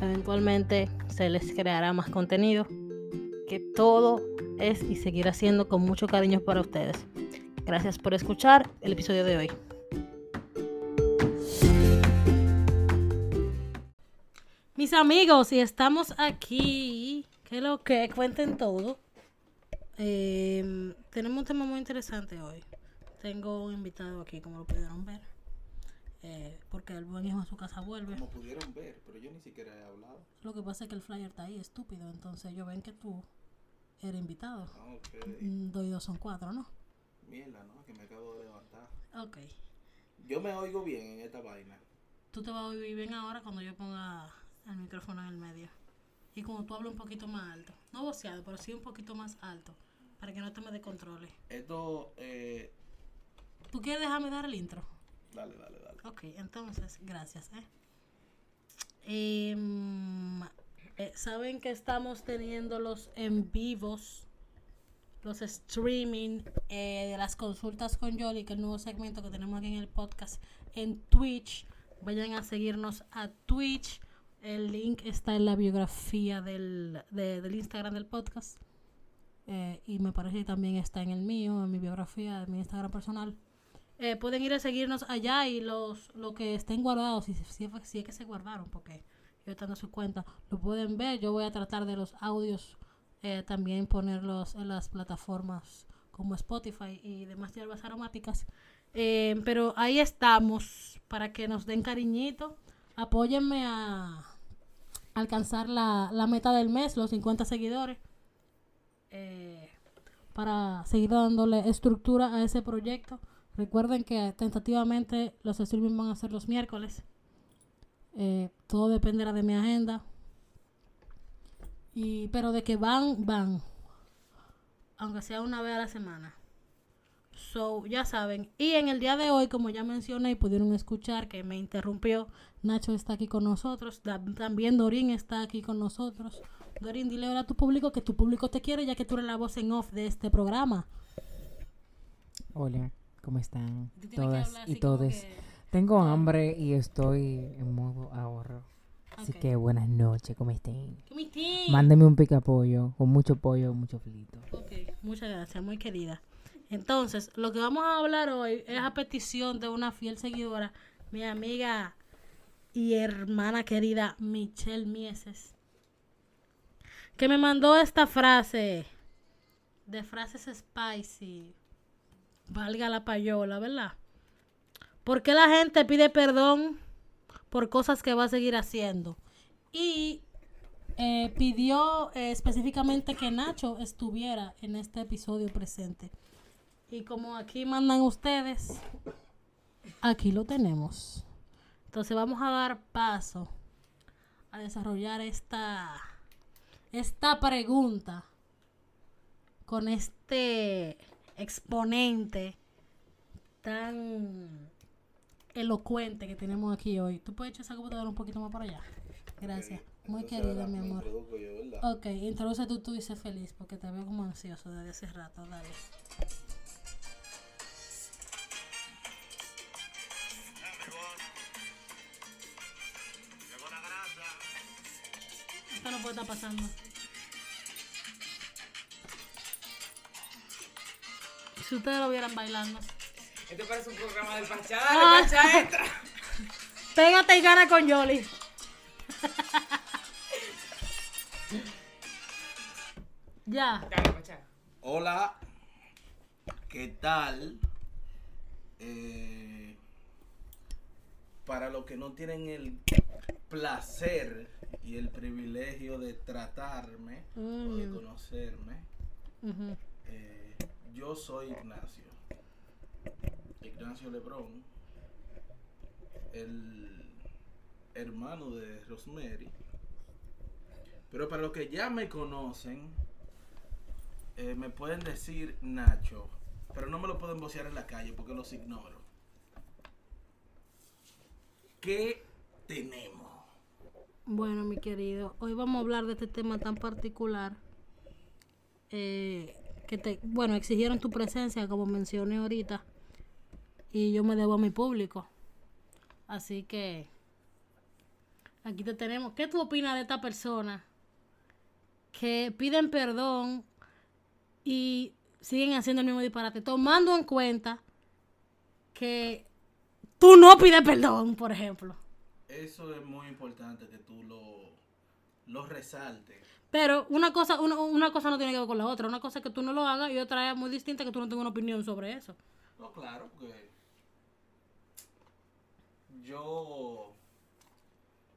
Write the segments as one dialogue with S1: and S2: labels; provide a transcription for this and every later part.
S1: eventualmente se les creará más contenido, que todo es y seguirá siendo con mucho cariño para ustedes. Gracias por escuchar el episodio de hoy. Mis amigos, y estamos aquí, que lo que cuenten todo. Em, tenemos un tema muy interesante hoy. Tengo un invitado aquí, como lo pudieron ver. Eh, porque el buen hijo a su casa vuelve.
S2: Como pudieron ver, pero yo ni siquiera he hablado.
S1: Lo que pasa es que el flyer está ahí, estúpido. Entonces ellos ven que tú eres invitado.
S2: Ah, ok.
S1: Mm, Dos y dos son cuatro, ¿no?
S2: Mierda, ¿no? Que me acabo de levantar.
S1: Ok.
S2: Yo me oigo bien en esta vaina.
S1: Tú te vas a oír bien ahora cuando yo ponga el micrófono en el medio. Y como tú hablas un poquito más alto. No voceado, pero sí un poquito más alto. Para que no te me descontrole.
S2: Esto, eh...
S1: ¿Tú quieres dejarme dar el intro?
S2: Dale, dale, dale.
S1: Ok, entonces, gracias. ¿eh? Em, eh, Saben que estamos teniendo los en vivos, los streaming eh, de las consultas con Yoli, que el nuevo segmento que tenemos aquí en el podcast en Twitch. Vayan a seguirnos a Twitch. El link está en la biografía del, de- del Instagram del podcast. Eh, y me parece que también está en el mío, en mi biografía, en mi Instagram personal. Eh, pueden ir a seguirnos allá y los lo que estén guardados, si, si, si es que se guardaron, porque ellos están en su cuenta, lo pueden ver. Yo voy a tratar de los audios eh, también ponerlos en las plataformas como Spotify y demás hierbas aromáticas. Eh, pero ahí estamos para que nos den cariñito. Apóyenme a alcanzar la, la meta del mes, los 50 seguidores. para seguir dándole estructura a ese proyecto. Recuerden que tentativamente los streaming van a ser los miércoles. Eh, todo dependerá de mi agenda. Y, pero de que van, van. Aunque sea una vez a la semana. So, ya saben. Y en el día de hoy, como ya mencioné y pudieron escuchar que me interrumpió, Nacho está aquí con nosotros. También Dorín está aquí con nosotros. Dorín, dile ahora a tu público que tu público te quiere, ya que tú eres la voz en off de este programa.
S3: Hola, ¿cómo están todas y
S1: así
S3: todos?
S1: que-
S3: Tengo hambre y estoy en modo ahorro. Así
S1: Ok.
S3: que buenas noches, ¿cómo estén?
S1: ¡Qué mitín!
S3: Mándeme un pica pollo con mucho pollo, mucho frito.
S1: Ok, muchas gracias, muy querida. Entonces, lo que vamos a hablar hoy es a petición de una fiel seguidora, mi amiga y hermana querida Michelle Mieses, que me mandó esta frase de frases spicy, valga la payola, ¿verdad? ¿Por qué la gente pide perdón por cosas que va a seguir haciendo? Y eh, pidió eh, específicamente que Nacho estuviera en este episodio presente. Y como aquí mandan ustedes, aquí lo tenemos. Entonces vamos a dar paso a desarrollar esta, esta pregunta con este exponente tan elocuente que tenemos aquí hoy. ¿Tú puedes echar esa computadora un poquito más para allá? Gracias. Muy querida, mi amor.
S2: yo.
S1: Ok, introduce tú, tú dices feliz porque te veo como ansioso desde hace rato, dale. Esto no puede estar pasando. Si ustedes lo vieran bailando.
S3: Este parece un programa del Pachá.
S1: Ah.
S3: Entra.
S1: Pégate y gana con Yoli. ya.
S3: Dale, Pachá.
S2: Hola, ¿qué tal? Eh, para los que no tienen el placer y el privilegio de tratarme o de
S1: Mm.
S2: conocerme, eh, yo soy Ignacio. Ignacio Lebrón, el hermano de Rosemary. Pero para los que ya me conocen, eh, me pueden decir Nacho, pero no me lo pueden vocear en la calle porque los ignoro. ¿Qué tenemos?
S1: Bueno, mi querido, hoy vamos a hablar de este tema tan particular. eh, que te, bueno, exigieron tu presencia, como mencioné ahorita, y yo me debo a mi público. Así que aquí te tenemos. ¿Qué tú opinas de esta persona que piden perdón y siguen haciendo el mismo disparate, tomando en cuenta que tú no pides perdón, por ejemplo?
S2: Eso es muy importante que tú lo, lo resaltes.
S1: Pero una cosa, una, una cosa no tiene que ver con la otra. Una cosa es que tú no lo hagas y otra es muy distinta que tú no tengas una opinión sobre eso.
S2: No, claro, porque yo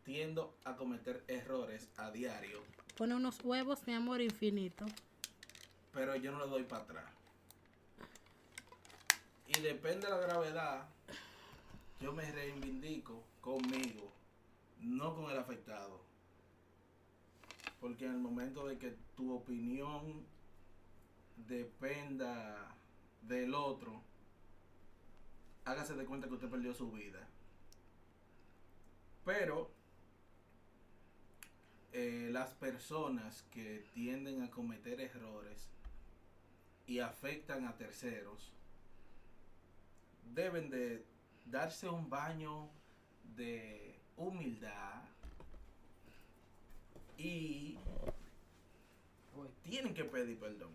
S2: tiendo a cometer errores a diario,
S1: Pone unos huevos, mi amor, infinito.
S2: pero yo no le doy para atrás. Y depende de la gravedad, yo me reivindico conmigo, no con el afectado. Porque en el momento de que tu opinión dependa del otro, hágase de cuenta que usted perdió su vida. Pero eh, las personas que tienden a cometer errores y afectan a terceros deben de darse un baño de humildad y tienen que pedir perdón.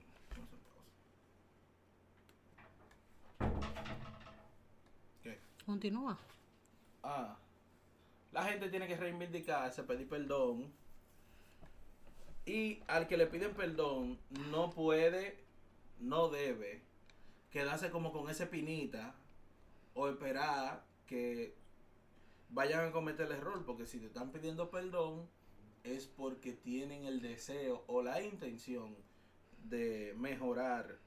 S2: ¿Qué?
S1: Continúa.
S2: Ah, la gente tiene que reivindicarse, pedir perdón. Y al que le piden perdón, no puede, no debe quedarse como con esa pinita o esperar que vayan a cometer el error. Porque si te están pidiendo perdón, es porque tienen el deseo o la intención de mejorar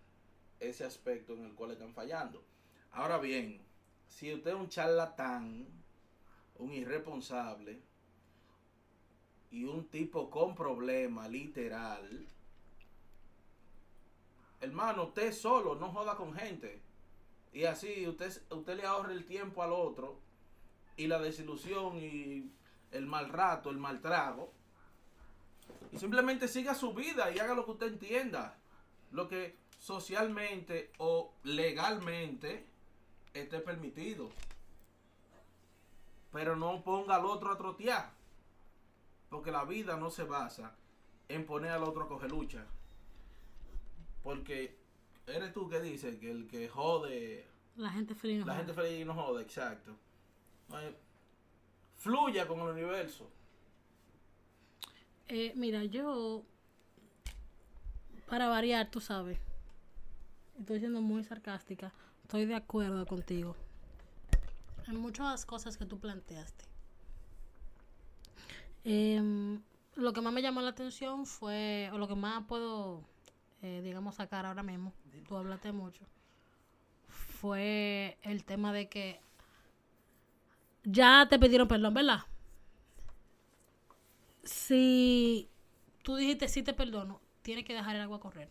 S2: ese aspecto en el cual están fallando. Ahora bien, si usted es un charlatán, un irresponsable y un tipo con problema literal, hermano, usted solo, no joda con gente. Y así usted, usted le ahorra el tiempo al otro y la desilusión y el mal rato, el mal trago. Y simplemente siga su vida y haga lo que usted entienda. Lo que socialmente o legalmente esté permitido. Pero no ponga al otro a trotear. Porque la vida no se basa en poner al otro a coger lucha. Porque eres tú que dices que el que jode,
S1: La gente feliz. no
S2: la gente feliz no jode, exacto. Fluya con el universo.
S1: Eh, mira, yo, para variar, tú sabes, estoy siendo muy sarcástica, estoy de acuerdo contigo en muchas cosas que tú planteaste. Em, lo que más me llamó la atención fue, o lo que más puedo, eh, digamos, sacar ahora mismo, tú hablaste mucho, fue el tema de que ya te pidieron perdón, ¿verdad? Si tú dijiste sí te perdono, tienes que dejar el agua correr.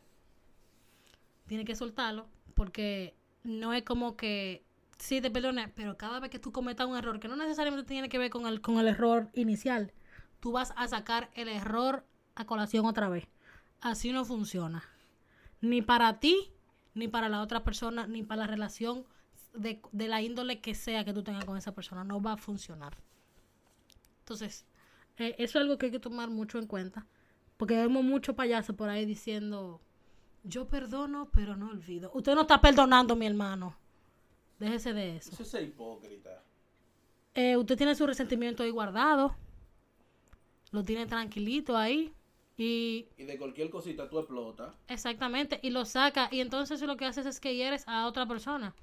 S1: Tienes que soltarlo porque no es como que sí te perdoné, pero cada vez que tú cometas un error, que no necesariamente tiene que ver con el, con el error inicial, tú vas a sacar el error a colación otra vez. Así no funciona. Ni para ti, ni para la otra persona, ni para la relación de, de la índole que sea que tú tengas con esa persona. No va a funcionar. Entonces, eh, eso es algo que hay que tomar mucho en cuenta. Porque vemos muchos payasos por ahí diciendo, yo perdono, pero no olvido. Usted no está perdonando, mi hermano. Déjese de eso.
S2: Eso es hipócrita.
S1: Eh, usted tiene su resentimiento ahí guardado. Lo tiene tranquilito ahí. Y
S2: Y de cualquier cosita tú explotas.
S1: exactamente, y lo saca. Y entonces lo que haces es que hieres a otra persona.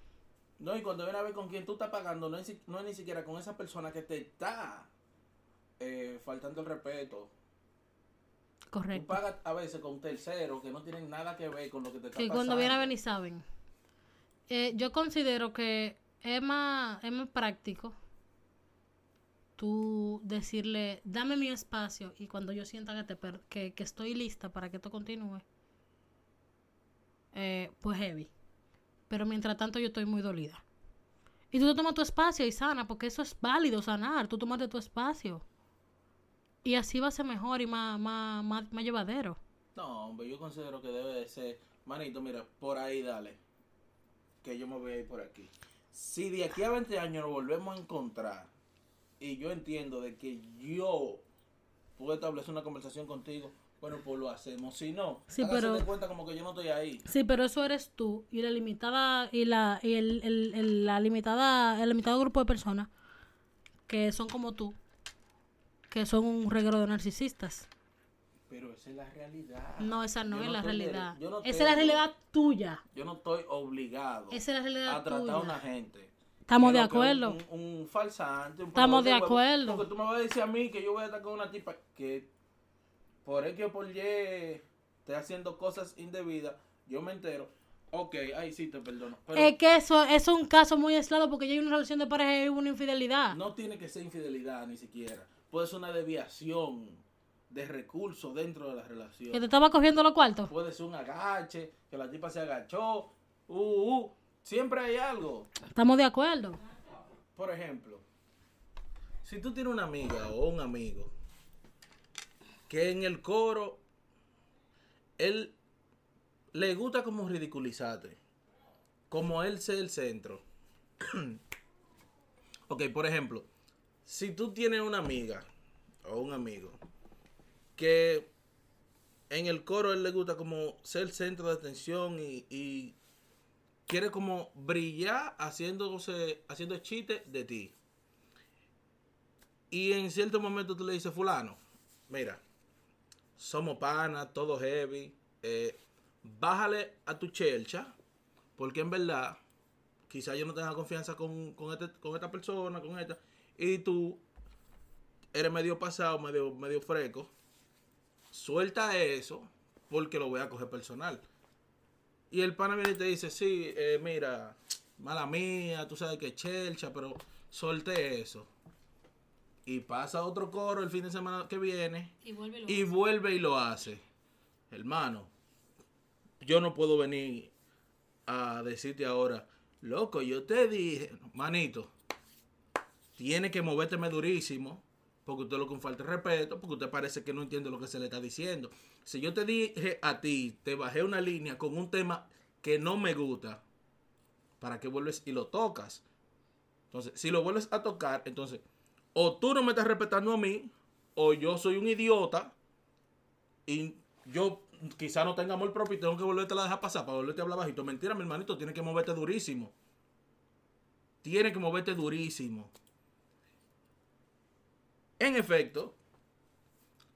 S2: No, y cuando viene a ver con quién tú estás pagando, no es, si- no es ni siquiera con esa persona que te está eh, faltando el respeto. Tú
S1: Correcto.
S2: pagas a veces con terceros que no tienen nada que ver con lo que te está
S1: Que
S2: pasando.
S1: cuando viene a ver ni saben. Eh, yo considero que es más, es más práctico tú decirle, dame mi espacio y cuando yo sienta que, te per- que, que estoy lista para que esto continúe, eh, pues heavy. Pero mientras tanto yo estoy muy dolida. Y tú te tomas tu espacio y sana, porque eso es válido sanar. Tú tomaste tu espacio. Y así va a ser mejor y más, más, más, más llevadero.
S2: No, hombre, yo considero que debe de ser. Manito, mira, por ahí dale. Que yo me voy a ir por aquí. Si de aquí a 20 años nos volvemos a encontrar y yo entiendo de que yo puedo establecer una conversación contigo, bueno, pues lo hacemos. Si no,
S1: Sí, pero-
S2: de cuenta como que yo no estoy ahí.
S1: Sí, pero eso eres tú y la limitada y la y el, el- el- la limitada el limitado grupo de personas que son como tú, que son un reguero de narcisistas.
S2: Pero esa es la realidad.
S1: No, esa no
S2: Yo
S1: es la realidad.
S2: no
S1: esa es la realidad tuya.
S2: Yo no estoy obligado
S1: Esa es la realidad
S2: a tratar a
S1: tuya.
S2: una gente.
S1: Estamos de acuerdo.
S2: Un, un falsante. Un
S1: Estamos de acuerdo.
S2: Porque tú me vas a decir a mí que yo voy a estar con una tipa que por X o por Y esté haciendo cosas indebidas. Yo me entero. Ok, ahí sí te perdono. Pero
S1: Es que eso, eso es un caso muy aislado porque ya hay una relación de pareja y una infidelidad.
S2: no tiene que ser infidelidad ni siquiera. Puede ser una desviación de recursos dentro de la relación.
S1: Que te estaba cogiendo los cuartos.
S2: Puede ser un agache, que la tipa se agachó. Uh, uh, siempre hay algo.
S1: Estamos de acuerdo.
S2: Por ejemplo, si tú tienes una amiga o un amigo que en el coro él le gusta como ridiculizarte, como él sea el centro. ok, por ejemplo, si tú tienes una amiga o un amigo que en el coro él le gusta como ser centro de atención y, quiere como brillar haciéndose, haciendo chistes de ti. Y en cierto momento tú le dices, fulano, mira, somos panas, todo heavy, eh, bájale a tu chelcha, porque en verdad, quizá yo no tenga confianza con, con, este- con esta persona, con esta, y tú eres medio pasado, medio, medio fresco, suelta eso, porque lo voy a coger personal. Y el pana viene y te dice, sí, eh, mira, mala mía, tú sabes que es chelcha, pero solté eso. Y pasa otro coro el fin de semana que viene
S1: Y vuelve
S2: y vuelve y lo hace. Hermano, yo no puedo venir a decirte ahora, loco, yo te dije, manito, tiene que movérteme durísimo, porque usted lo con falta de respeto, porque usted parece que no entiende lo que se le está diciendo. Si yo te dije a ti, te bajé una línea con un tema que no me gusta, ¿para qué vuelves y lo tocas? Entonces, si lo vuelves a tocar, entonces, o tú no me estás respetando a mí, o yo soy un idiota, y yo quizá no tenga amor propio y tengo que volverte a dejar pasar para volverte a hablar bajito. Mentira, mi hermanito, tiene que moverte durísimo. Tiene que moverte durísimo. En efecto,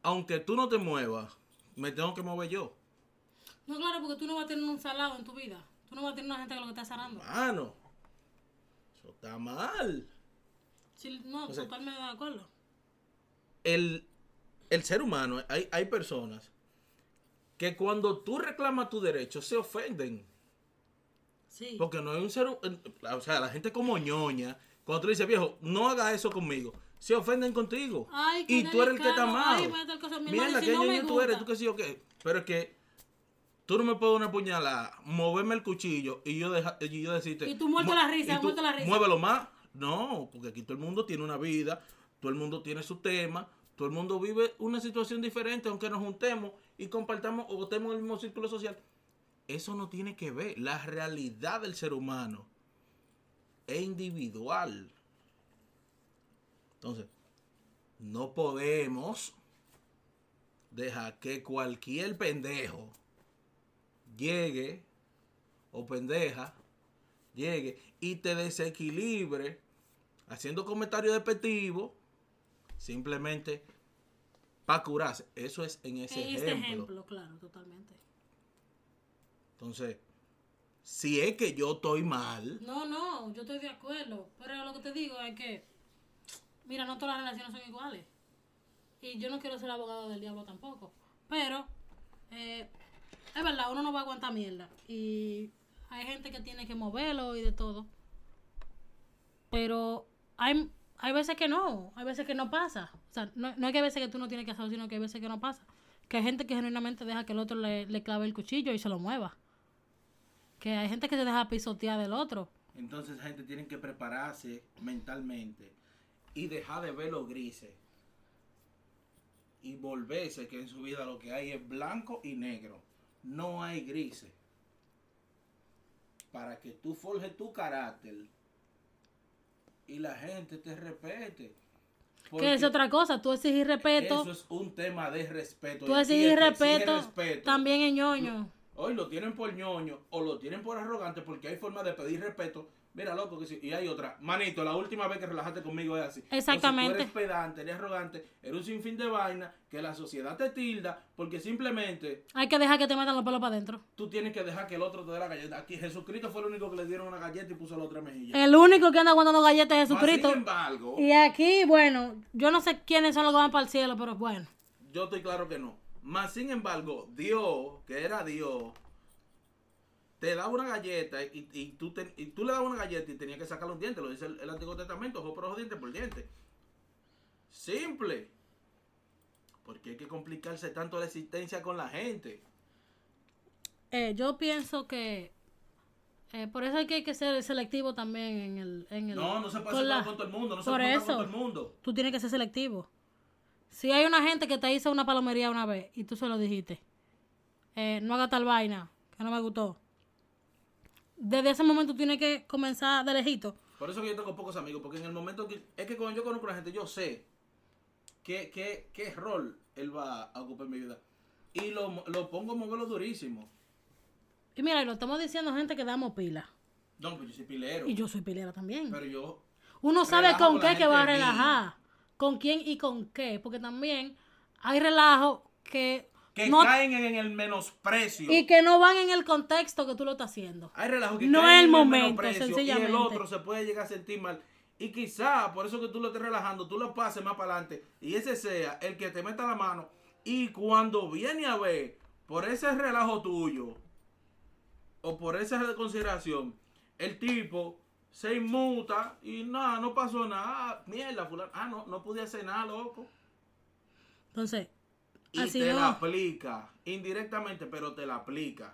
S2: aunque tú no te muevas, me tengo que mover yo.
S1: No, claro, porque tú no vas a tener un salado en tu vida. Tú no vas a tener una gente que lo que está sanando.
S2: Mano, eso está mal.
S1: Sí, no,
S2: O sea,
S1: totalmente de acuerdo.
S2: el, el ser humano, hay, hay personas que cuando tú reclamas tu derecho se ofenden.
S1: Sí.
S2: Porque no es un ser O sea, la gente como ñoña, cuando tú le dices, viejo, no haga eso conmigo, se ofenden contigo.
S1: Ay,
S2: y tú eres el que está mal. Mira, la
S1: si
S2: que
S1: no
S2: ñoña tú eres, tú qué sé yo qué. Pero es que tú no me puedes una puñalada, moverme el cuchillo y yo, deja, y yo decirte.
S1: Y tú muerto
S2: mu-
S1: la risa,
S2: tú
S1: muerto la risa.
S2: Muévelo más. No, porque aquí todo el mundo tiene una vida, todo el mundo tiene su tema. Todo el mundo vive una situación diferente, aunque nos juntemos y compartamos o estemos en el mismo círculo social. Eso no tiene que ver. La realidad del ser humano es individual. Entonces, no podemos dejar que cualquier pendejo llegue o pendeja llegue y te desequilibre haciendo comentarios despectivos simplemente para curarse. Eso es en ese
S1: En este
S2: ejemplo.
S1: ejemplo, claro, totalmente.
S2: Entonces, si es que yo estoy mal,
S1: No, no, yo estoy de acuerdo. Pero lo que te digo es que, mira, no todas las relaciones son iguales. Y yo no quiero ser abogado del diablo tampoco. Pero, eh, es verdad, uno no va a aguantar mierda. Y hay gente que tiene que moverlo y de todo. Pero hay, hay veces que no, hay veces que no pasa. O sea, no, no es que hay veces que tú no tienes que hacerlo, sino que hay veces que no pasa. Que hay gente que genuinamente deja que el otro le, clave el cuchillo y se lo mueva. Que hay gente que se deja pisotear del otro.
S2: entonces gente tiene que prepararse mentalmente y dejar de ver los grises y volverse que en su vida lo que hay es blanco y negro. No hay grises. Para que tú forjes tu carácter y la gente te respete.
S1: Que es otra cosa, tú exigir respeto,
S2: Eso es un tema de respeto.
S1: tú exigir respeto,
S2: respeto,
S1: también es ñoño.
S2: Hoy lo tienen por ñoño o lo tienen por arrogante porque hay forma de pedir respeto. Mira, loco, que sí. Y hay otra. Manito, la última vez que relajaste conmigo es así.
S1: Exactamente.
S2: Entonces, tú eres pedante, eres arrogante, eres un sinfín de vaina que la sociedad te tilda porque simplemente
S1: Hay que dejar que te metan los pelos para adentro.
S2: tú tienes que dejar que el otro te dé la galleta. Aquí Jesucristo fue el único que le dieron una galleta y puso la otra mejilla.
S1: El único que anda aguantando galletas es
S2: Mas,
S1: Jesucristo.
S2: sin embargo,
S1: Y aquí, bueno, yo no sé quiénes son los que van para el cielo, pero bueno.
S2: yo estoy claro que no. Más sin embargo, Dios, que era Dios, te da una galleta y, y tú, te- y tú le dabas una galleta y tenías que sacar los dientes. Lo dice el, el Antiguo Testamento, ojo por ojo, diente por diente. Simple. Porque hay que complicarse tanto la existencia con la gente.
S1: Eh, yo pienso que eh, por eso hay que, hay que ser selectivo también en el... En el
S2: No, no se puede
S1: con la-
S2: con todo el mundo, no se
S1: por
S2: puede
S1: eso.
S2: con todo el mundo.
S1: Tú tienes que ser selectivo. Si hay una gente que te hizo una palomería una vez y tú se lo dijiste, eh, no haga tal vaina, que no me gustó. Desde ese momento tienes que comenzar de lejito.
S2: Por eso que yo tengo pocos amigos, porque en el momento que... Es que cuando yo conozco a la gente, yo sé qué, qué, qué rol él va a ocupar en mi vida. Y lo, lo pongo a moverlo durísimo.
S1: Y mira, y lo estamos diciendo gente que damos pila.
S2: No, pues yo soy pilero.
S1: Y yo soy pilera también.
S2: Pero yo...
S1: Uno sabe
S2: relajo
S1: con qué que va a relajar. Con quién y con qué. Porque también hay relajos que,
S2: Que
S1: no,
S2: caen en el menosprecio.
S1: y que no van en el contexto que tú lo estás haciendo.
S2: Hay relajos que
S1: No
S2: caen
S1: es el
S2: en
S1: momento, sencillamente.
S2: Y el otro se puede llegar a sentir mal. Y quizá, por eso que tú lo estés relajando, tú lo pases más para adelante. Y ese sea el que te meta la mano. Y cuando viene a ver, por ese relajo tuyo, o por esa consideración, el tipo se inmuta y nada, no pasó nada. Mierda, fulano. Ah, no, no pude hacer nada, loco.
S1: Entonces,
S2: Y
S1: así
S2: te
S1: no.
S2: la aplica. Indirectamente, pero te la aplica.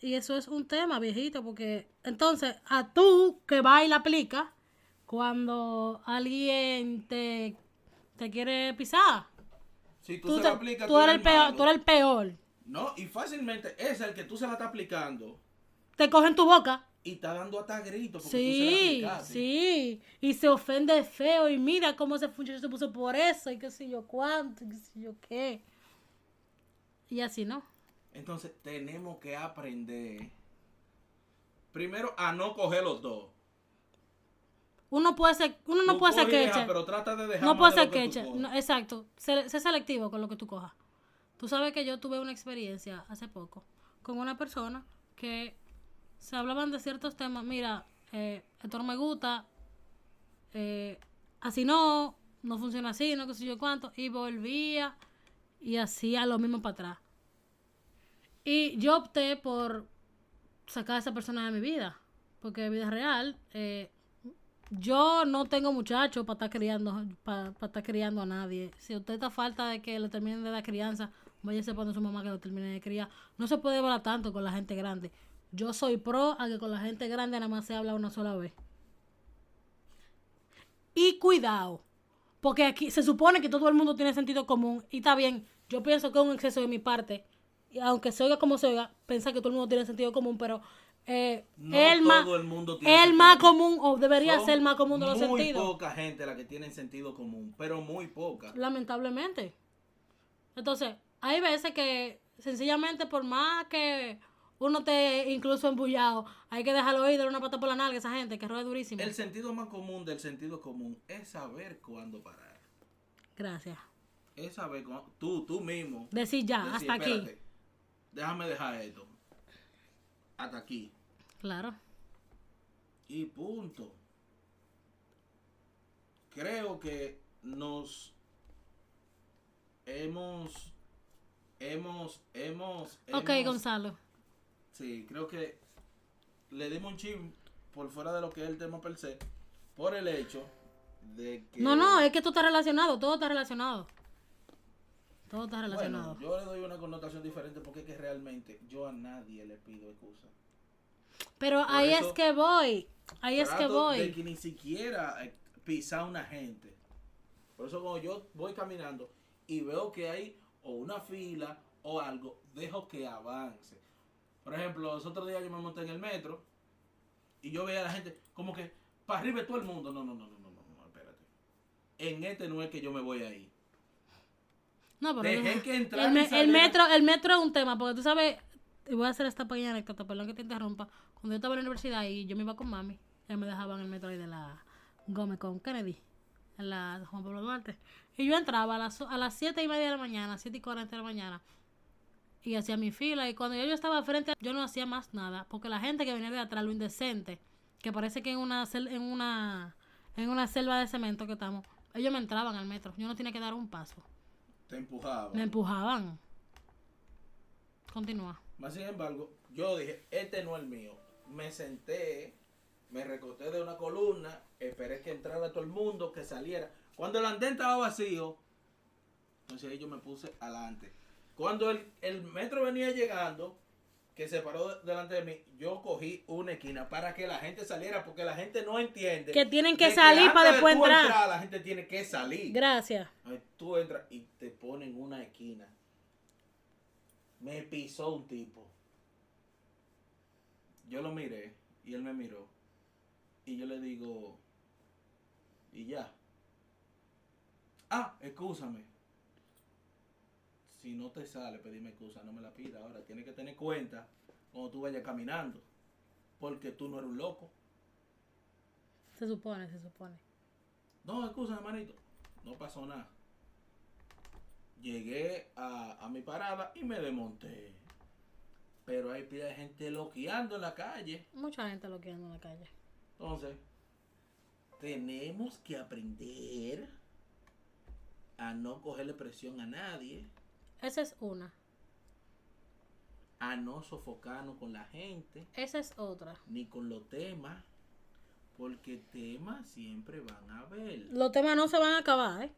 S1: Y eso es un tema, viejito, porque entonces a tú que va y la aplica cuando alguien te, te quiere pisar.
S2: Si tú,
S1: Tú,
S2: se
S1: te-
S2: la aplicas,
S1: tú eres el peor,
S2: malo.
S1: tú eres el peor.
S2: No, y fácilmente es el que tú se la estás aplicando
S1: Te cogen tu boca.
S2: Y está dando hasta gritos porque
S1: Sí,
S2: tú se la
S1: sí. Y se ofende feo y mira cómo ese muchacho se puso por eso y qué sé yo cuánto y qué sé yo qué. Y así, ¿no?
S2: Entonces tenemos que aprender primero a no coger los dos.
S1: Uno puede ser, uno no
S2: Tú
S1: puede ser queche.
S2: pero trata de dejar
S1: No puede
S2: de
S1: ser
S2: lo que tú
S1: queche.
S2: coges.
S1: No, exacto. Sé, sé selectivo con lo que tú cojas. Tú sabes que yo tuve una experiencia hace poco con una persona que se hablaban de ciertos temas. Mira, eh, esto no me gusta. eh, así no. No funciona así, no qué sé yo cuánto. Y volvía y hacía lo mismo para atrás. Y yo opté por sacar a esa persona de mi vida. Porque vida real, eh, yo no tengo muchachos para estar criando para, estar criando a nadie. Si usted está falta de que le terminen de dar crianza, váyase para su mamá que lo termine de criar. No se puede hablar tanto con la gente grande. Yo soy pro a que con la gente grande nada más se habla una sola vez. Y cuidado, Porque aquí se supone que todo el mundo tiene sentido común y está bien. Yo pienso que es un exceso de mi parte. Y aunque se oiga como se oiga, pensar que todo el mundo tiene sentido común, pero eh,
S2: No
S1: el más,
S2: todo el mundo tiene
S1: el más común, o debería
S2: Son
S1: ser el más común de los
S2: Muy
S1: sentidos.
S2: poca gente la que tiene sentido común, pero muy poca.
S1: Lamentablemente. Entonces, hay veces que sencillamente por más que uno esté incluso embullado, hay que dejarlo ir, darle una pata por la nalga a esa gente que rueda durísimo.
S2: El sentido más común del sentido común es saber cuándo parar.
S1: Gracias.
S2: Es saber cuándo, tú, tú mismo.
S1: Decir ya,
S2: decir,
S1: hasta aquí.
S2: "Espérate, Déjame dejar esto. Hasta aquí.
S1: Claro.
S2: Y punto. Creo que nos hemos hemos hemos
S1: Ok,
S2: hemos-
S1: Gonzalo.
S2: Sí, creo que le dimos un chin por fuera de lo que es el tema per se por el hecho de que
S1: No, no, es que todo está relacionado, todo está relacionado. Todo está relacionado.
S2: bueno, yo le doy una connotación diferente porque es que realmente yo a nadie le pido excusa.
S1: Pero
S2: por
S1: ahí
S2: eso
S1: es que voy. Ahí es que
S2: Trato de
S1: voy.
S2: que ni siquiera eh, pisar una gente. Por eso cuando yo voy caminando y veo que hay o una fila o algo, dejo que avance. Por ejemplo, los otros días yo me monté en el metro y yo veía a la gente como que para arriba de todo el mundo. No, no, no, no, no, no, no, espérate. En este no es que yo me voy ahí.
S1: No, pero
S2: Dejé
S1: no.
S2: que entrara
S1: el, me- metro, el metro es un tema, porque tú sabes, y voy a hacer esta pequeña anécdota, perdón que te interrumpa. Cuando yo estaba en la universidad y yo me iba con mami, ella me dejaba en el metro ahí de la Gómez con Kennedy, en la Juan Pablo Duarte. Y yo entraba a las, a las 7 y media de la mañana, 7 y 40 de la mañana, y hacía mi fila. Y cuando yo, yo estaba frente, yo no hacía más nada, porque la gente que venía de atrás, lo indecente, que parece que en una, en una, en una selva de cemento que estamos, ellos me entraban al metro. Yo no tenía que dar un paso.
S2: Te empujaba.
S1: Me empujaban. Continúa.
S2: Más sin embargo, yo dije, este no es el mío. Me senté, me recosté de una columna, esperé que entrara todo el mundo, que saliera. Cuando el andén estaba vacío, entonces yo me puse adelante. Cuando el, el metro venía llegando, que se paró de- delante de mí, yo cogí una esquina para que la gente saliera, porque la gente no entiende.
S1: Que tienen que
S2: de
S1: salir
S2: antes
S1: para
S2: de
S1: después
S2: tú
S1: entrar.
S2: La gente tiene que salir.
S1: Gracias.
S2: Tú entras y te ponen una esquina. Me pisó un tipo. Yo lo miré y él me miró. Y yo le digo, y ya. Ah, excúsame. Si no te sale, pedime excusa, no me la pida. Ahora, tienes que tener cuenta cuando tú vayas caminando. Porque tú no eres un loco.
S1: Se supone, se supone.
S2: No, excusa, hermanito. No pasó nada. Llegué a, a mi parada y me desmonté. Pero hay pila de gente loqueando en la calle.
S1: Mucha gente lo quiere en la calle.
S2: Entonces, tenemos que aprender a no cogerle presión a nadie,
S1: Esa es una.
S2: a no sofocarnos con la gente,
S1: Esa es otra.
S2: ni con los temas, porque temas siempre van a haber.
S1: Los temas no se van a acabar, ¿eh?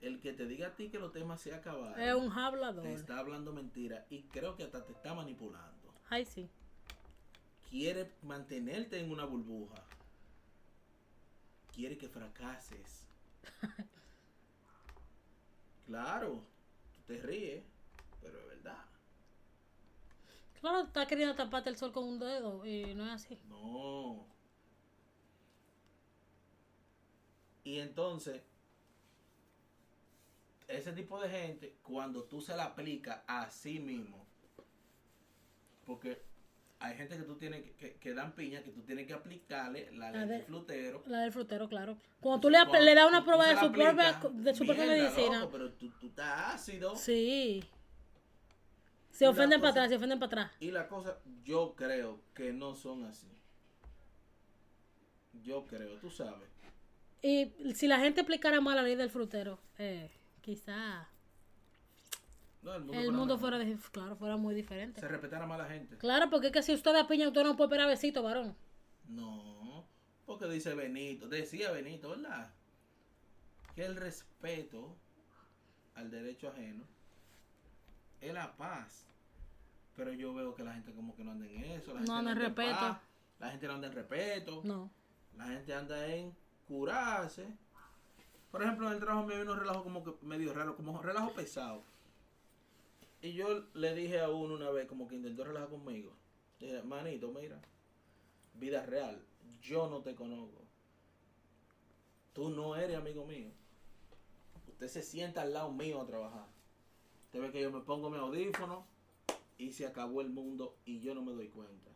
S2: El que te diga a ti que los temas se acabaron.
S1: Es un hablador.
S2: te está hablando mentira y creo que hasta te está manipulando.
S1: Ay, sí.
S2: Quiere mantenerte en una burbuja. Quiere que fracases. claro, te ríes, pero es verdad.
S1: Claro, está queriendo taparte el sol con un dedo y no es así.
S2: No. Y entonces, ese tipo de gente, cuando tú se la aplicas a sí mismo, porque hay gente que tú tienes que, dan piña, que tú tienes que aplicarle la
S1: La
S2: ley
S1: de-
S2: del flutero.
S1: La del frutero, claro. Cuando tú le, ap-
S2: Cuando
S1: le das una prueba de su propia, de su propia medicina.
S2: loco, pero tú, tú estás ácido.
S1: Sí. Se ofenden para atrás, se ofenden para atrás.
S2: Y la cosa, yo creo que no son así. Yo creo, tú sabes.
S1: Y si la gente aplicara mal la ley del frutero, eh, quizá
S2: No, el mundo,
S1: el
S2: fuera
S1: mundo
S2: mejor.
S1: fuera, de- claro, fuera muy diferente.
S2: Se respetara más la gente.
S1: Claro, porque es que si usted da piña, usted no puede esperar besito, varón.
S2: No, porque dice Benito, decía Benito, ¿verdad? Que el respeto al derecho ajeno es la paz. Pero yo veo que la gente como que no anda en eso. La gente
S1: No anda en respeto.
S2: paz, la gente no anda en respeto.
S1: No.
S2: La gente anda en curarse. Por ejemplo, en el trabajo me vino un relajo como que medio raro, como relajo pesado. Y yo le dije a uno una vez, como que intentó relajar conmigo. Dije, manito, mira, vida real, yo no te conozco. Tú no eres amigo mío. Usted se sienta al lado mío a trabajar. Usted ve que yo me pongo mi audífono y se acabó el mundo y yo no me doy cuenta.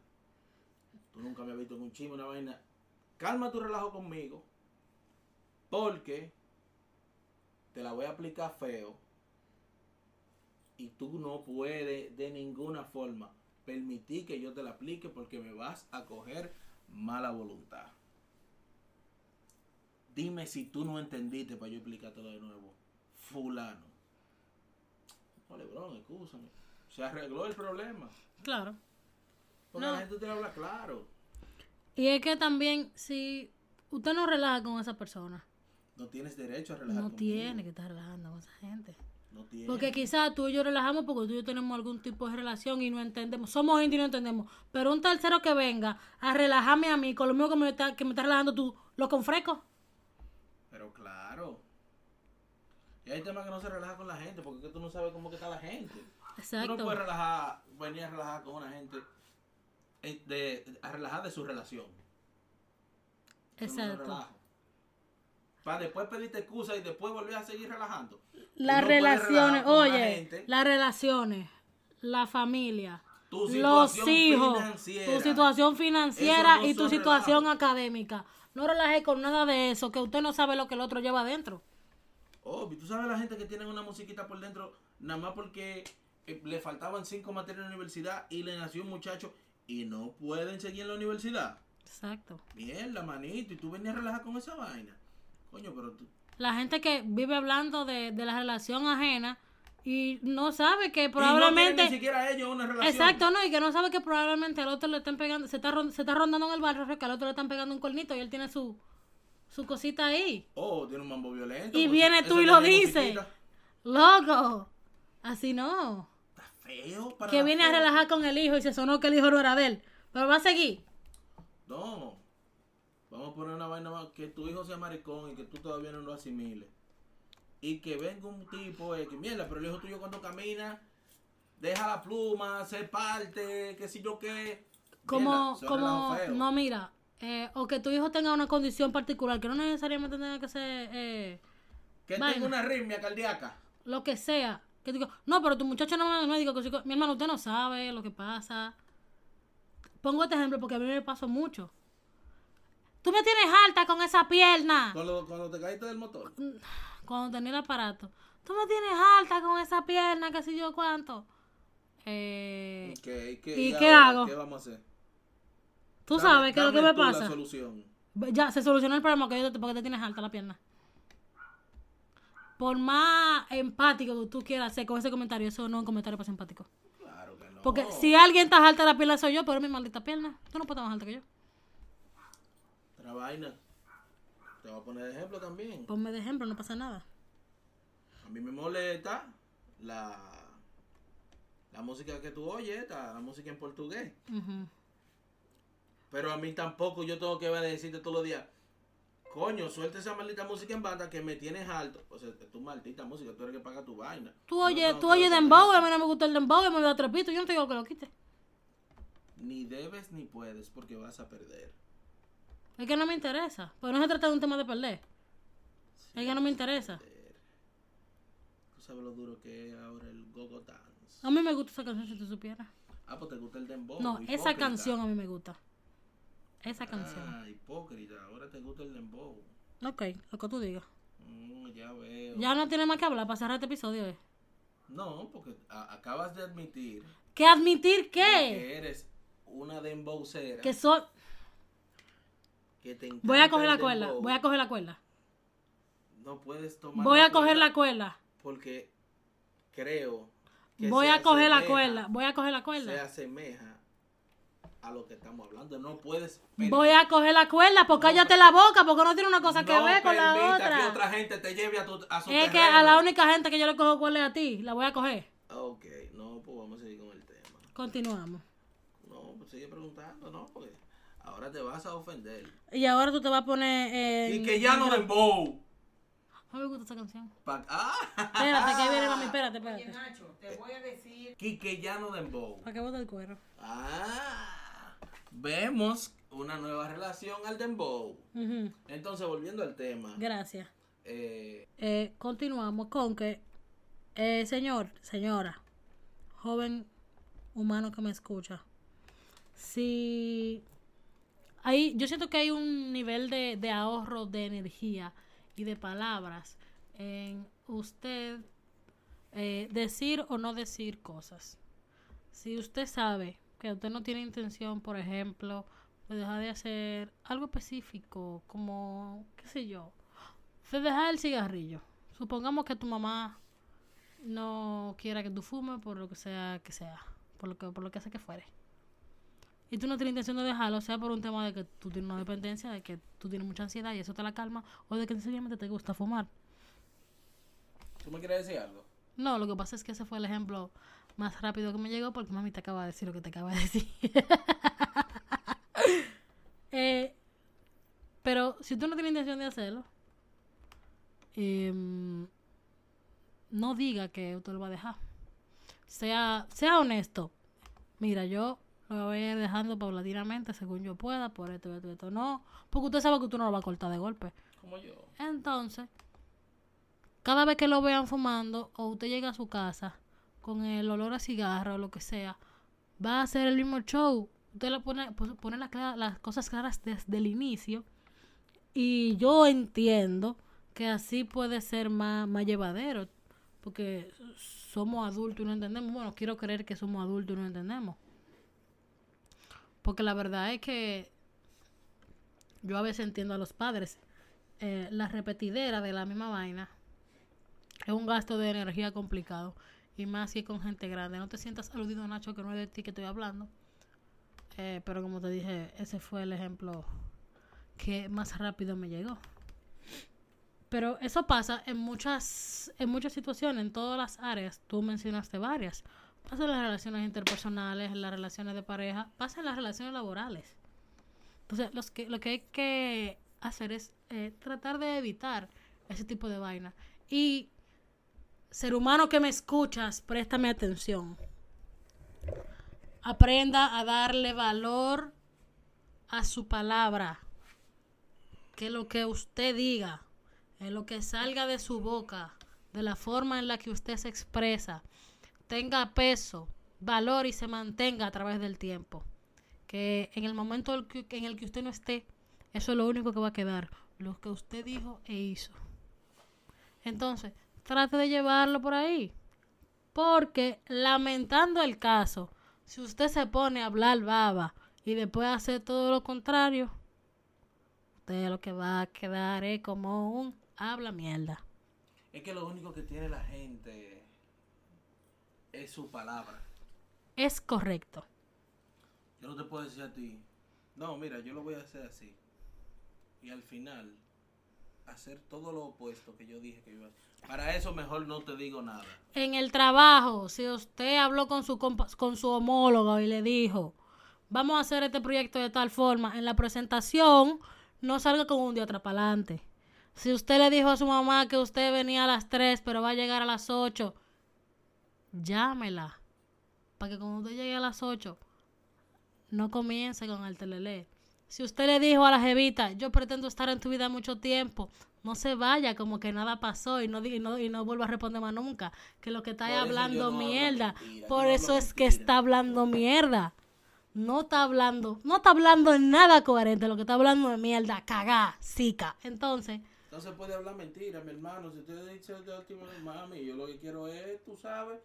S2: Tú nunca me has visto en un chisme, una vaina. Calma tu relajo conmigo. Porque te la voy a aplicar feo. Y tú no puedes de ninguna forma permitir que yo te la aplique porque me vas a coger mala voluntad. Dime si tú no entendiste para yo explicártelo de nuevo. Fulano. No, Lebron, escúchame. Se arregló el problema.
S1: Claro.
S2: Porque
S1: No.
S2: la gente te habla claro.
S1: Y es que también, si usted no relaja con esa persona,
S2: No tienes derecho a relajar
S1: no
S2: conmigo.
S1: tiene que estar relajando con esa gente.
S2: No tiene.
S1: Porque quizás tú y yo relajamos porque tú y yo tenemos algún tipo de relación y no entendemos. Somos íntimos y no entendemos. Pero un tercero que venga a relajarme a mí con lo mismo que me está, que me está relajando tú, lo confreco.
S2: Pero claro. Y hay temas que no se relaja con la gente porque tú no sabes cómo que está la gente. Tú
S1: Exacto.
S2: no puedes relajar, venir a relajar con una gente eh, de, a relajar de su relación. No
S1: Exacto.
S2: Para después pedirte excusa y después volver a seguir relajando.
S1: Las
S2: no
S1: relaciones, oye, las relaciones, la familia,
S2: Tu
S1: los hijos, tu situación financiera
S2: no
S1: y tu situación académica. No relaje con nada de eso, que usted no sabe lo que el otro lleva adentro.
S2: Obvio, tú sabes la gente que tiene una musiquita por dentro, nada más porque eh, le faltaban cinco materias en la universidad y le nació un muchacho y no pueden seguir en la universidad.
S1: Exacto.
S2: Mierda, manito, y tú venías a relajar con esa vaina. Coño, pero tú.
S1: La gente que vive hablando de, de la relación ajena y no sabe que
S2: y no
S1: probablemente...
S2: quieren ni siquiera ellos una relación.
S1: Exacto, no, y que no sabe que probablemente al otro le están pegando, se está, se está rondando en el barrio, que al otro le están pegando un cornito y él tiene su, su cosita ahí.
S2: Oh, tiene un mambo violento.
S1: Y viene tú y lo dices. Loco, así no.
S2: Está feo para
S1: Que viene a relajar con el hijo y se sonó que el hijo no era de él. Pero va a seguir.
S2: No. Vamos a poner una vaina más. Que tu hijo sea maricón y que tú todavía no lo asimiles. Y que venga un tipo eh, que mierda, pero el hijo tuyo cuando camina, deja la pluma, se parte, qué sé yo qué.
S1: Como,
S2: es
S1: como, no mira, eh, o que tu hijo tenga una condición particular, que no necesariamente tenga que ser eh,
S2: que
S1: vaina.
S2: tenga una arritmia cardíaca.
S1: lo que sea. Que digo, no, pero tu muchacho no al médico. que- mi hermano, usted no sabe lo que pasa. Pongo este ejemplo porque a mí me pasó mucho. Tú me tienes alta con esa pierna.
S2: Cuando, cuando te caíste del motor.
S1: Cuando tenía el aparato. Tú me tienes alta con esa pierna, que sé yo cuánto. Eh,
S2: ¿qué,
S1: ¿Y qué hago?
S2: ¿Qué vamos a hacer?
S1: tú
S2: Dame-
S1: sabes qué es lo que me
S2: tú la
S1: pasa.
S2: solución.
S1: Ya, se solucionó el problema que yo te, porque te tienes alta la pierna. Por más empático que tú quieras ser con ese comentario, eso no es un comentario para ser empático.
S2: Claro que no.
S1: Porque si alguien está alta la pierna soy yo, pero mi maldita pierna. Tú no puedes estar más alta que yo.
S2: Otra vaina. Te voy a poner de ejemplo también.
S1: Ponme de ejemplo, no pasa nada.
S2: A mí me molesta la, la música que tú oyes, la música en portugués. Pero a mí tampoco yo tengo que ver decirte todos los días, coño, suelta esa maldita música en banda que me tienes alto. O sea, tu maldita música, tú eres el que paga tu vaina.
S1: Tú
S2: no
S1: oyes,
S2: tengo
S1: tú oyes dembow, a mí no me gusta el dembow, me da trepito, yo no te digo que lo quite.
S2: Ni debes ni puedes porque vas a perder.
S1: Es que no me interesa. Pues no se trata de un tema de perder. Es que no me interesa.
S2: Tú sabes lo duro que es ahora el gogo dance.
S1: A mí me gusta esa canción si tú supieras.
S2: Ah, pues te gusta el dembow.
S1: No, esa canción a mí me gusta. Esa canción.
S2: Ah, hipócrita, ahora te gusta el dembow.
S1: Ok, lo que tú digas.
S2: Mm, ya veo.
S1: Ya no tiene más que hablar para cerrar este episodio. ¿eh?
S2: No, porque acabas de admitir
S1: ¿Qué admitir qué?
S2: que eres una dembowcera.
S1: Que soy...
S2: que te
S1: Voy a coger la cuerda, voy a coger la cuerda.
S2: No puedes tomar
S1: Voy
S2: la
S1: a coger la cuerda.
S2: Porque creo que
S1: Voy
S2: se
S1: a coger la cuerda. Voy a coger la
S2: Se
S1: cuerda.
S2: asemeja a lo que estamos hablando. No puedes.
S1: Voy a coger la cuerda, pues cállate la boca, porque no tiene una cosa que
S2: no
S1: ver con la otra.
S2: que otra gente te lleve a, tu, a su
S1: Es que a la única gente que yo le cojo cuerda es a ti. La voy a coger.
S2: Ok, no, pues vamos a seguir con el tema.
S1: Continuamos.
S2: No, pues sigue preguntando, ¿no? Porque ahora te vas a ofender.
S1: Y ahora tú te vas a poner. eh,
S2: Y que ya no dembow.
S1: A mí me gusta esa canción.
S2: Pa- ¡Ah!
S1: Espérate, que ahí viene mami, espérate,
S3: Oye,
S1: espérate.
S3: Nacho, te voy a decir.
S2: Quiqueyano Dembow.
S1: Para que bote el cuero.
S2: Ah, vemos una nueva relación al Dembow.
S1: Ujú,
S2: Entonces, volviendo al tema.
S1: Gracias.
S2: eh,
S1: Eh, continuamos con que, eh, señor, señora, joven humano que me escucha, si hay, yo siento que hay un nivel de, de ahorro de energía y de palabras en usted eh, decir o no decir cosas. Si usted sabe que usted no tiene intención, por ejemplo, de dejar de hacer algo específico, como, qué sé yo, de dejar el cigarrillo. Supongamos que tu mamá no quiera que tú fumes por lo que sea que sea, por lo que, por lo que sea que fuere. Y tú no tienes intención de dejarlo, sea por un tema de que tú tienes una dependencia, de que tú tienes mucha ansiedad y eso te la calma, o de que sencillamente te gusta fumar.
S2: ¿Tú me quieres decir algo?
S1: No, lo que pasa es que ese fue el ejemplo más rápido que me llegó porque mami te acaba de decir lo que te acaba de decir. Eh, pero si tú no tienes intención de hacerlo, em, no diga que usted lo va a dejar. Sea, sea honesto. Mira, yo lo voy a ir dejando paulatinamente según yo pueda, por esto, esto, esto. No, porque usted sabe que usted no lo va a cortar de golpe.
S2: Como yo.
S1: Entonces, cada vez que lo vean fumando o usted llega a su casa con el olor a cigarro o lo que sea, va a hacer el mismo show. Usted le pone, pues, pone las, las cosas claras desde el inicio. Y yo entiendo que así puede ser más, más llevadero. Porque somos adultos y no entendemos. Bueno, quiero creer que somos adultos y no entendemos. Porque la verdad es que yo a veces entiendo a los padres eh, la repetidera de la misma vaina es un gasto de energía complicado. Y más si con gente grande. No te sientas aludido, Nacho, que no es de ti que estoy hablando. Eh, pero como te dije, ese fue el ejemplo que más rápido me llegó. Pero eso pasa en muchas, en muchas situaciones, en todas las áreas. Tú mencionaste varias. Pasa en las relaciones interpersonales, en las relaciones de pareja, pasa en las relaciones laborales. Entonces, lo que hay que hacer es eh, tratar de evitar ese tipo de vaina. Y, ser humano que me escuchas, préstame atención. Aprenda a darle valor a su palabra. Que lo que usted diga, en lo que salga de su boca, de la forma en la que usted se expresa, tenga peso, valor y se mantenga a través del tiempo. Que en el momento en el que- usted no esté, eso es lo único que va a quedar, lo que usted dijo e hizo. Entonces, trate de llevarlo por ahí. Porque, lamentando el caso, si usted se pone a hablar baba y después hace todo lo contrario, usted lo que va a quedar es como un habla mierda.
S2: Es que lo único que tiene la gente es su palabra.
S1: Es correcto.
S2: Yo no te puedo decir a ti, no, mira, yo lo voy a hacer así. Y al final, hacer todo lo opuesto que yo dije que iba a hacer. Para eso mejor no te digo nada.
S1: En el trabajo, si usted habló con su, con su homólogo y le dijo, vamos a hacer este proyecto de tal forma, en la presentación no salga con un día adelante. Si usted le dijo a su mamá que usted venía a las 3, pero va a llegar a las 8, llámela. Para que cuando usted llegue a las 8, no comience con el telele. Si usted le dijo a la jevita, yo pretendo estar en tu vida mucho tiempo, no se vaya como que nada pasó y no, y no, y no vuelva a responder más nunca. Que lo que está hablando
S2: no
S1: mierda.
S2: mentira,
S1: Por eso es que está hablando mierda. No está hablando, no está hablando en nada coherente, lo que está hablando es mierda, cagá, zica. Entonces,
S2: No se puede hablar mentira, mi hermano. Si usted dice de último, mami, yo lo que quiero es, tú sabes.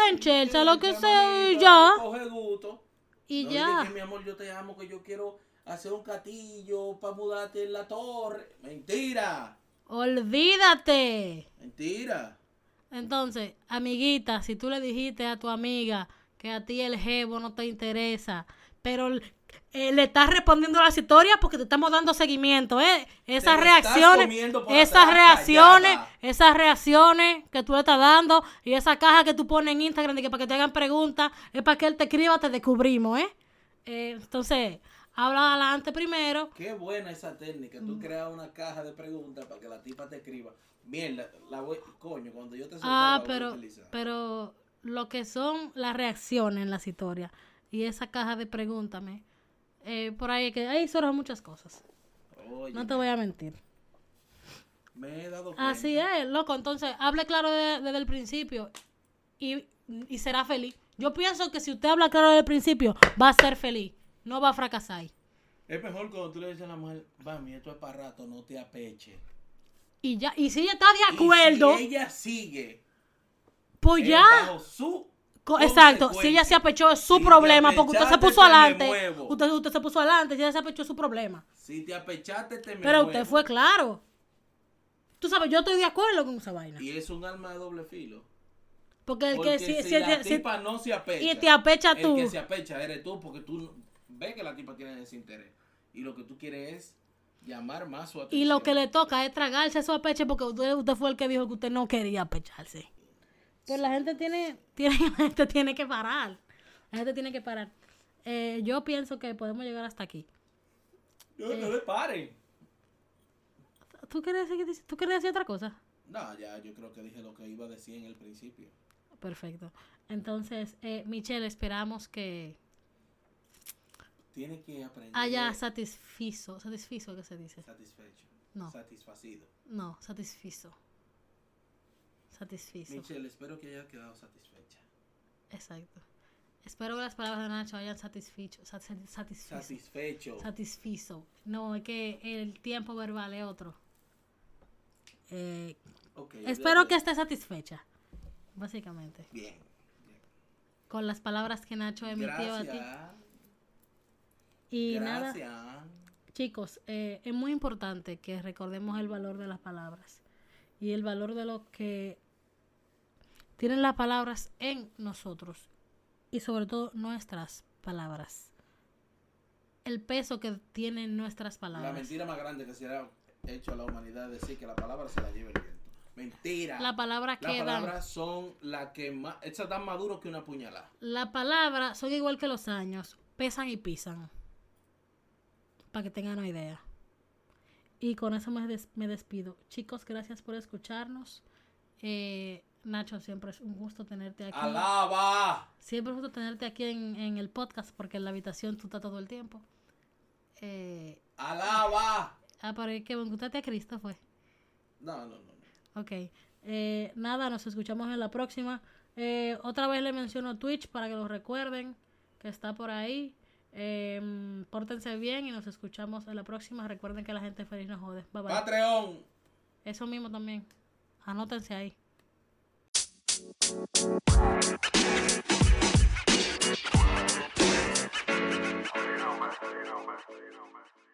S1: Está en chelcha, lo que sea y ya.
S2: Coge gusto.
S1: Y
S2: No
S1: ya.
S2: que mi amor, yo te amo, que yo quiero hacer un catillo para mudarte en la torre. Mentira.
S1: Olvídate.
S2: Mentira.
S1: Entonces, amiguita, si tú le dijiste a tu amiga que a ti el jevo no te interesa, pero eh, le estás respondiendo a las historias porque te estamos dando seguimiento, ¿eh? Esas reacciones, esas
S2: atrás,
S1: reacciones,
S2: callada.
S1: esas reacciones que tú le estás dando y esa caja que tú pones en Instagram de que para que te hagan preguntas, es para que él te escriba, te descubrimos, ¿eh? Eh, entonces, habla adelante primero.
S2: Qué buena esa técnica.
S1: Mm.
S2: Tú creas una caja de preguntas para que la tipa te escriba. Mierda, la voy, coño, cuando yo te suelte,
S1: Ah, pero, pero lo que son las reacciones en las historias y esa caja de pregúntame, eh, por ahí que ahí surgen muchas cosas.
S2: Oye,
S1: No te voy a mentir.
S2: me he dado cuenta.
S1: Así es, loco. Entonces, hable claro de- desde el principio y, y será feliz. Yo pienso que si usted habla claro desde el principio, va a ser feliz. No va a fracasar.
S2: Es mejor cuando tú le dices a la mujer, mami, esto es para rato, no te apeche.
S1: Y ya, y si ella está de
S2: Y
S1: acuerdo,
S2: si ella sigue,
S1: pues
S2: es
S1: ya.
S2: su
S1: Exacto, si ella se apechó es su
S2: Si
S1: problema, porque usted se puso adelante. Usted, usted se puso adelante, si ella se apechó es su problema.
S2: Si te apechaste, te me
S1: Pero usted fue claro. Tú sabes, yo estoy de acuerdo con esa vaina.
S2: Y es un arma de doble filo.
S1: Porque el
S2: Porque
S1: que si,
S2: si,
S1: si-
S2: la
S1: si-
S2: tipa no se apecha.
S1: y te apecha tú.
S2: El que se apecha eres tú, porque tú ves que la tipa tiene ese interés. Y lo que tú quieres es llamar más su atención.
S1: y lo que le toca es tragarse su apeche porque usted, usted fue el que dijo que usted no quería apecharse. Pues la gente tiene, tiene, la gente tiene que parar. La gente tiene que parar. Eh, yo pienso que podemos llegar hasta aquí.
S2: No, no le paren.
S1: ¿Tú quieres decir, ¿tú quieres decir otra cosa?
S2: No, ya, yo creo que dije lo que iba a decir en el principio.
S1: Perfecto. Entonces, eh, Michelle, esperamos que
S2: Tiene que aprender.
S1: haya satisfizo. ¿Satisfizo qué se dice?
S2: Satisfecho.
S1: No.
S2: Satisfacido.
S1: No, satisfizo. Satisfizo.
S2: Michelle, espero que haya quedado satisfecha.
S1: Exacto. Espero que las palabras de Nacho hayan satisficho. sat- satisfizo.
S2: Satisfecho.
S1: Satisfizo. No, es que el tiempo verbal es otro. Eh, espero que esté satisfecha. Básicamente.
S2: Bien.
S1: Con las palabras que Nacho emitió a ti.
S2: Gracias.
S1: Y nada.
S2: Gracias.
S1: Chicos, eh, es muy importante que recordemos el valor de las palabras y el valor de lo que tienen las palabras en nosotros y sobre todo nuestras palabras. El peso que tienen nuestras
S2: La
S1: palabras.
S2: mentira más grande que se ha hecho a la humanidad es decir que la palabra se la lleva el viento. Mentira.
S1: La palabra
S2: Las
S1: que dan.
S2: palabras son las que más. Esas dan más duro que una puñalada.
S1: La palabra son igual que los años, pesan y pisan. Para que tengan una idea. Y con eso me, des- me despido. Chicos, gracias por escucharnos. Eh, Nacho, siempre es un gusto tenerte aquí.
S2: ¡Alaba!
S1: Siempre es un gusto tenerte aquí en, en el podcast porque en la habitación tú estás todo el tiempo. Eh,
S2: ¡Alaba!
S1: ah, pero que gustaste a Cristo fue.
S2: No, no, no. no.
S1: Ok. Eh, nada, nos escuchamos en la próxima. Eh, otra vez le menciono Twitch para que lo recuerden, que está por ahí. Eh, pórtense bien y nos escuchamos en la próxima. Recuerden que la gente feliz no jode. Bye bye.
S2: Patreon.
S1: Eso mismo también. Anótense ahí.
S4: you don't mess with you. don't mess with you don't mess with